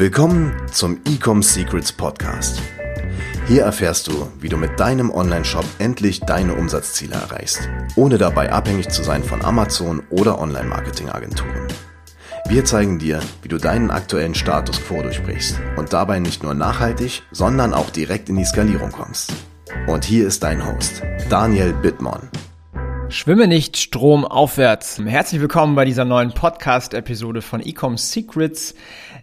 Willkommen zum Ecom Secrets Podcast. Hier erfährst du, wie du mit deinem Online-Shop endlich deine Umsatzziele erreichst, ohne dabei abhängig zu sein von Amazon oder Online-Marketing-Agenturen. Wir zeigen dir, wie du deinen aktuellen Status quo durchbrichst und dabei nicht nur nachhaltig, sondern auch direkt in die Skalierung kommst. Und hier ist dein Host, Daniel Bittmann. Schwimme nicht Strom aufwärts. Herzlich willkommen bei dieser neuen Podcast-Episode von Ecom Secrets.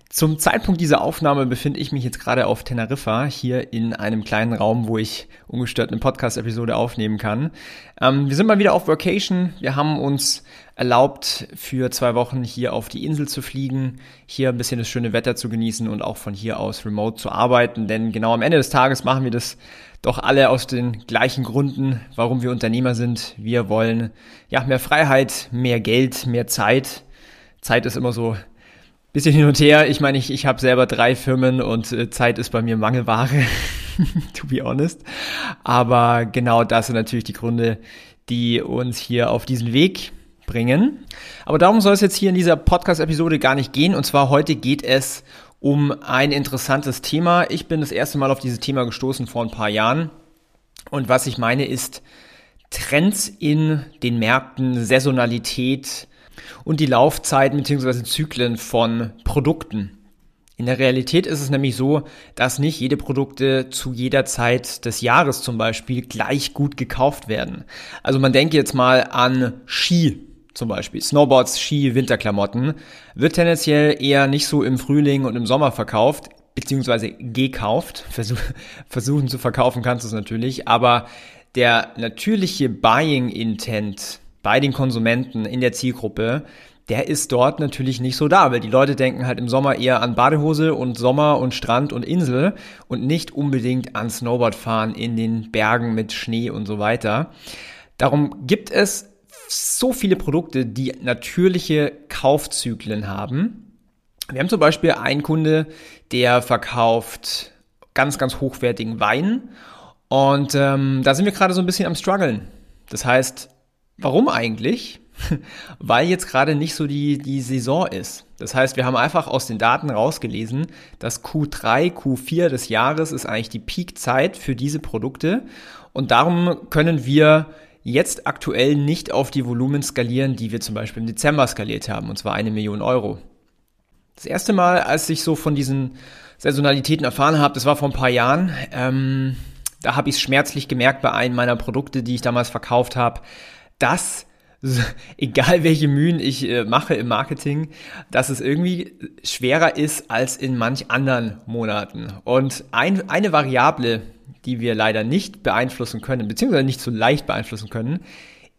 Zum Zeitpunkt dieser Aufnahme befinde ich mich jetzt gerade auf Teneriffa, hier in einem kleinen Raum, wo ich ungestört eine Podcast-Episode aufnehmen kann. Ähm, wir sind mal wieder auf Vacation. Wir haben uns erlaubt, für zwei Wochen hier auf die Insel zu fliegen, hier ein bisschen das schöne Wetter zu genießen und auch von hier aus remote zu arbeiten. Denn genau am Ende des Tages machen wir das doch alle aus den gleichen Gründen, warum wir Unternehmer sind. Wir wollen ja mehr Freiheit, mehr Geld, mehr Zeit. Zeit ist immer so bisschen hin und her. Ich meine, ich, ich habe selber drei Firmen und äh, Zeit ist bei mir Mangelware, to be honest. Aber genau das sind natürlich die Gründe, die uns hier auf diesen Weg bringen. Aber darum soll es jetzt hier in dieser Podcast-Episode gar nicht gehen. Und zwar heute geht es um ein interessantes Thema. Ich bin das erste Mal auf dieses Thema gestoßen vor ein paar Jahren. Und was ich meine ist Trends in den Märkten, Saisonalität, und die Laufzeiten bzw. Zyklen von Produkten. In der Realität ist es nämlich so, dass nicht jede Produkte zu jeder Zeit des Jahres zum Beispiel gleich gut gekauft werden. Also man denke jetzt mal an Ski zum Beispiel. Snowboards, Ski, Winterklamotten wird tendenziell eher nicht so im Frühling und im Sommer verkauft, beziehungsweise gekauft. Versuch, versuchen zu verkaufen kannst du es natürlich, aber der natürliche Buying Intent bei den Konsumenten in der Zielgruppe, der ist dort natürlich nicht so da, weil die Leute denken halt im Sommer eher an Badehose und Sommer und Strand und Insel und nicht unbedingt an Snowboardfahren in den Bergen mit Schnee und so weiter. Darum gibt es so viele Produkte, die natürliche Kaufzyklen haben. Wir haben zum Beispiel einen Kunde, der verkauft ganz, ganz hochwertigen Wein und ähm, da sind wir gerade so ein bisschen am struggeln. Das heißt, Warum eigentlich? Weil jetzt gerade nicht so die, die Saison ist. Das heißt, wir haben einfach aus den Daten rausgelesen, dass Q3, Q4 des Jahres ist eigentlich die Peakzeit für diese Produkte. Und darum können wir jetzt aktuell nicht auf die Volumen skalieren, die wir zum Beispiel im Dezember skaliert haben, und zwar eine Million Euro. Das erste Mal, als ich so von diesen Saisonalitäten erfahren habe, das war vor ein paar Jahren, ähm, da habe ich es schmerzlich gemerkt bei einem meiner Produkte, die ich damals verkauft habe dass egal welche Mühen ich äh, mache im Marketing, dass es irgendwie schwerer ist als in manch anderen Monaten. Und ein, eine Variable, die wir leider nicht beeinflussen können, beziehungsweise nicht so leicht beeinflussen können,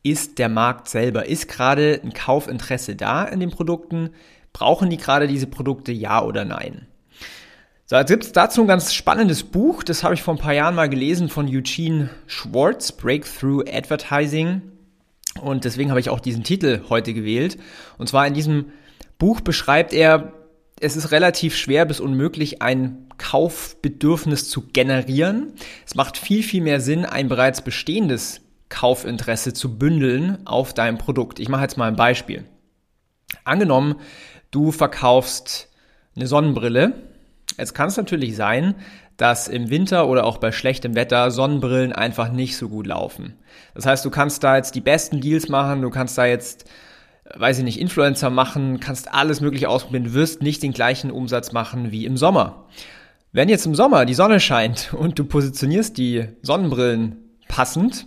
ist der Markt selber. Ist gerade ein Kaufinteresse da in den Produkten? Brauchen die gerade diese Produkte, ja oder nein? So, jetzt gibt es dazu ein ganz spannendes Buch, das habe ich vor ein paar Jahren mal gelesen von Eugene Schwartz, Breakthrough Advertising. Und deswegen habe ich auch diesen Titel heute gewählt. Und zwar in diesem Buch beschreibt er, es ist relativ schwer bis unmöglich, ein Kaufbedürfnis zu generieren. Es macht viel, viel mehr Sinn, ein bereits bestehendes Kaufinteresse zu bündeln auf deinem Produkt. Ich mache jetzt mal ein Beispiel. Angenommen, du verkaufst eine Sonnenbrille. Es kann es natürlich sein, dass im Winter oder auch bei schlechtem Wetter Sonnenbrillen einfach nicht so gut laufen. Das heißt, du kannst da jetzt die besten Deals machen, du kannst da jetzt, weiß ich nicht, Influencer machen, kannst alles mögliche ausprobieren, wirst nicht den gleichen Umsatz machen wie im Sommer. Wenn jetzt im Sommer die Sonne scheint und du positionierst die Sonnenbrillen passend,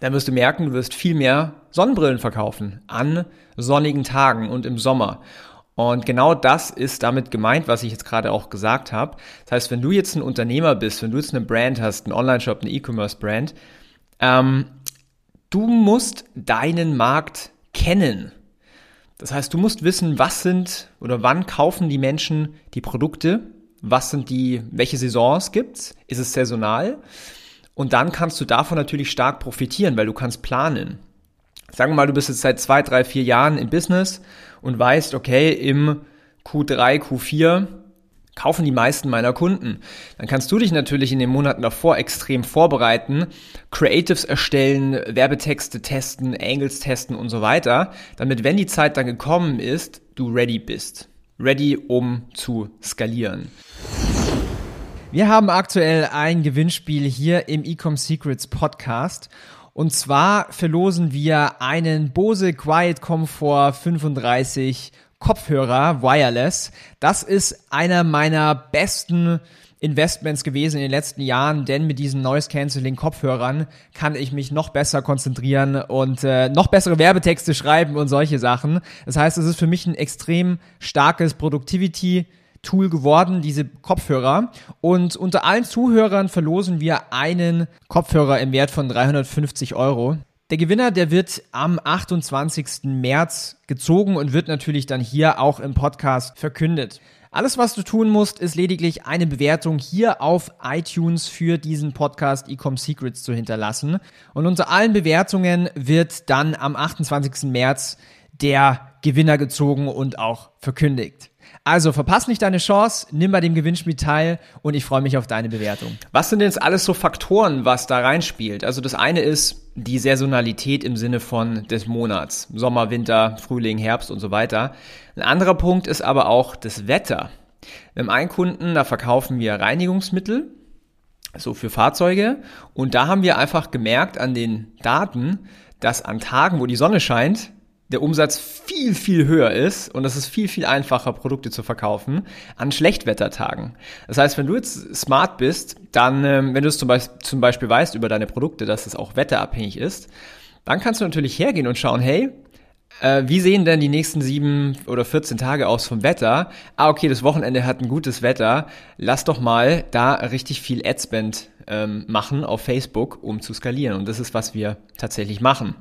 dann wirst du merken, du wirst viel mehr Sonnenbrillen verkaufen an sonnigen Tagen und im Sommer. Und genau das ist damit gemeint, was ich jetzt gerade auch gesagt habe. Das heißt, wenn du jetzt ein Unternehmer bist, wenn du jetzt eine Brand hast, einen Online-Shop, eine E-Commerce-Brand, ähm, du musst deinen Markt kennen. Das heißt, du musst wissen, was sind oder wann kaufen die Menschen die Produkte, was sind die, welche Saisons gibt's, ist es saisonal? Und dann kannst du davon natürlich stark profitieren, weil du kannst planen. Sagen wir mal, du bist jetzt seit zwei, drei, vier Jahren im Business und weißt, okay, im Q3, Q4 kaufen die meisten meiner Kunden. Dann kannst du dich natürlich in den Monaten davor extrem vorbereiten, Creatives erstellen, Werbetexte testen, Angles testen und so weiter, damit wenn die Zeit dann gekommen ist, du ready bist. ready, um zu skalieren. Wir haben aktuell ein Gewinnspiel hier im Ecom Secrets Podcast. Und zwar verlosen wir einen Bose Quiet Comfort 35 Kopfhörer wireless. Das ist einer meiner besten Investments gewesen in den letzten Jahren, denn mit diesen Noise Cancelling Kopfhörern kann ich mich noch besser konzentrieren und äh, noch bessere Werbetexte schreiben und solche Sachen. Das heißt, es ist für mich ein extrem starkes Productivity Tool geworden, diese Kopfhörer. Und unter allen Zuhörern verlosen wir einen Kopfhörer im Wert von 350 Euro. Der Gewinner, der wird am 28. März gezogen und wird natürlich dann hier auch im Podcast verkündet. Alles, was du tun musst, ist lediglich eine Bewertung hier auf iTunes für diesen Podcast Ecom Secrets zu hinterlassen. Und unter allen Bewertungen wird dann am 28. März der Gewinner gezogen und auch verkündigt. Also verpass nicht deine Chance, nimm bei dem Gewinnspiel teil und ich freue mich auf deine Bewertung. Was sind jetzt alles so Faktoren, was da reinspielt? Also das eine ist die Saisonalität im Sinne von des Monats. Sommer, Winter, Frühling, Herbst und so weiter. Ein anderer Punkt ist aber auch das Wetter. Wir haben Kunden, da verkaufen wir Reinigungsmittel, so für Fahrzeuge. Und da haben wir einfach gemerkt an den Daten, dass an Tagen, wo die Sonne scheint, der Umsatz viel, viel höher ist und es ist viel, viel einfacher, Produkte zu verkaufen an Schlechtwettertagen. Das heißt, wenn du jetzt smart bist, dann, ähm, wenn du es zum Beispiel, zum Beispiel weißt über deine Produkte, dass es auch wetterabhängig ist, dann kannst du natürlich hergehen und schauen, hey, äh, wie sehen denn die nächsten sieben oder 14 Tage aus vom Wetter? Ah, okay, das Wochenende hat ein gutes Wetter. Lass doch mal da richtig viel Adspend ähm, machen auf Facebook, um zu skalieren. Und das ist, was wir tatsächlich machen.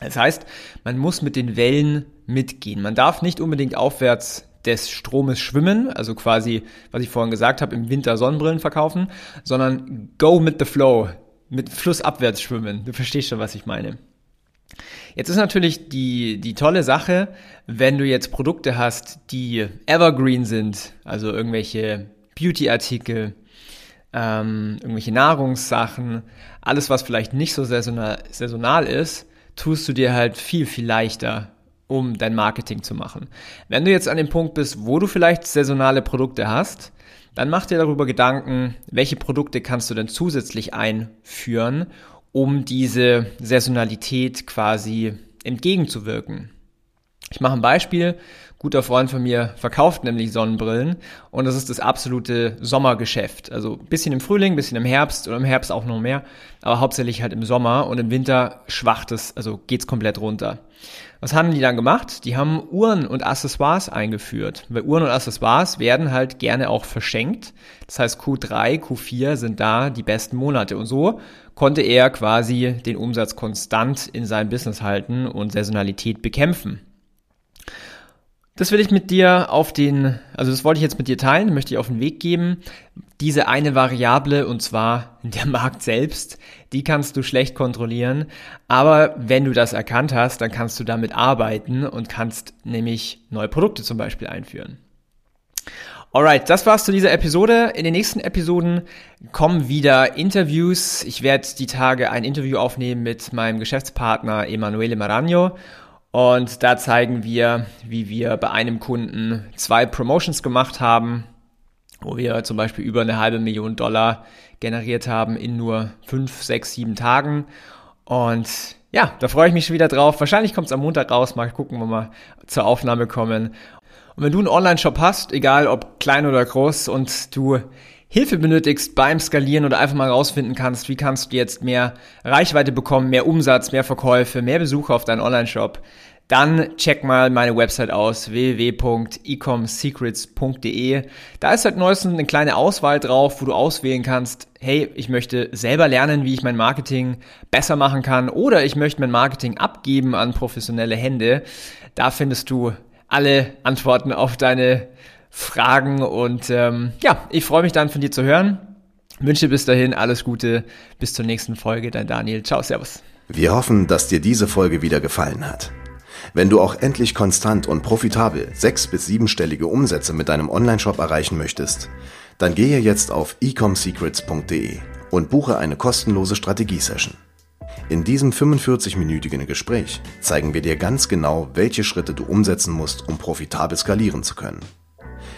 Das heißt, man muss mit den Wellen mitgehen. Man darf nicht unbedingt aufwärts des Stromes schwimmen, also quasi, was ich vorhin gesagt habe, im Winter Sonnenbrillen verkaufen, sondern go with the flow, mit flussabwärts schwimmen. Du verstehst schon, was ich meine. Jetzt ist natürlich die, die tolle Sache, wenn du jetzt Produkte hast, die evergreen sind, also irgendwelche Beauty-Artikel, ähm, irgendwelche Nahrungssachen, alles, was vielleicht nicht so saisonal, saisonal ist, tust du dir halt viel, viel leichter, um dein Marketing zu machen. Wenn du jetzt an dem Punkt bist, wo du vielleicht saisonale Produkte hast, dann mach dir darüber Gedanken, welche Produkte kannst du denn zusätzlich einführen, um diese Saisonalität quasi entgegenzuwirken. Ich mache ein Beispiel guter Freund von mir verkauft nämlich Sonnenbrillen und das ist das absolute Sommergeschäft. Also bisschen im Frühling, bisschen im Herbst oder im Herbst auch noch mehr, aber hauptsächlich halt im Sommer und im Winter schwacht es, also geht's komplett runter. Was haben die dann gemacht? Die haben Uhren und Accessoires eingeführt. Weil Uhren und Accessoires werden halt gerne auch verschenkt. Das heißt, Q3, Q4 sind da die besten Monate. Und so konnte er quasi den Umsatz konstant in seinem Business halten und Saisonalität bekämpfen. Das will ich mit dir auf den, also das wollte ich jetzt mit dir teilen, möchte ich auf den Weg geben. Diese eine Variable, und zwar der Markt selbst, die kannst du schlecht kontrollieren. Aber wenn du das erkannt hast, dann kannst du damit arbeiten und kannst nämlich neue Produkte zum Beispiel einführen. Alright, das war's zu dieser Episode. In den nächsten Episoden kommen wieder Interviews. Ich werde die Tage ein Interview aufnehmen mit meinem Geschäftspartner Emanuele Maragno und da zeigen wir, wie wir bei einem Kunden zwei Promotions gemacht haben, wo wir zum Beispiel über eine halbe Million Dollar generiert haben in nur fünf, sechs, sieben Tagen. Und ja, da freue ich mich schon wieder drauf. Wahrscheinlich kommt es am Montag raus. Mal gucken, wo wir zur Aufnahme kommen. Und wenn du einen Online-Shop hast, egal ob klein oder groß, und du Hilfe benötigst beim Skalieren oder einfach mal rausfinden kannst, wie kannst du jetzt mehr Reichweite bekommen, mehr Umsatz, mehr Verkäufe, mehr Besucher auf deinen Online-Shop, dann check mal meine Website aus, www.ecomsecrets.de. Da ist seit neuestem eine kleine Auswahl drauf, wo du auswählen kannst, hey, ich möchte selber lernen, wie ich mein Marketing besser machen kann oder ich möchte mein Marketing abgeben an professionelle Hände. Da findest du alle Antworten auf deine Fragen. Und ähm, ja, ich freue mich dann von dir zu hören. Wünsche bis dahin alles Gute. Bis zur nächsten Folge. Dein Daniel. Ciao, Servus. Wir hoffen, dass dir diese Folge wieder gefallen hat. Wenn du auch endlich konstant und profitabel sechs- bis siebenstellige Umsätze mit deinem Onlineshop erreichen möchtest, dann gehe jetzt auf ecomsecrets.de und buche eine kostenlose Strategiesession. In diesem 45-minütigen Gespräch zeigen wir dir ganz genau, welche Schritte du umsetzen musst, um profitabel skalieren zu können.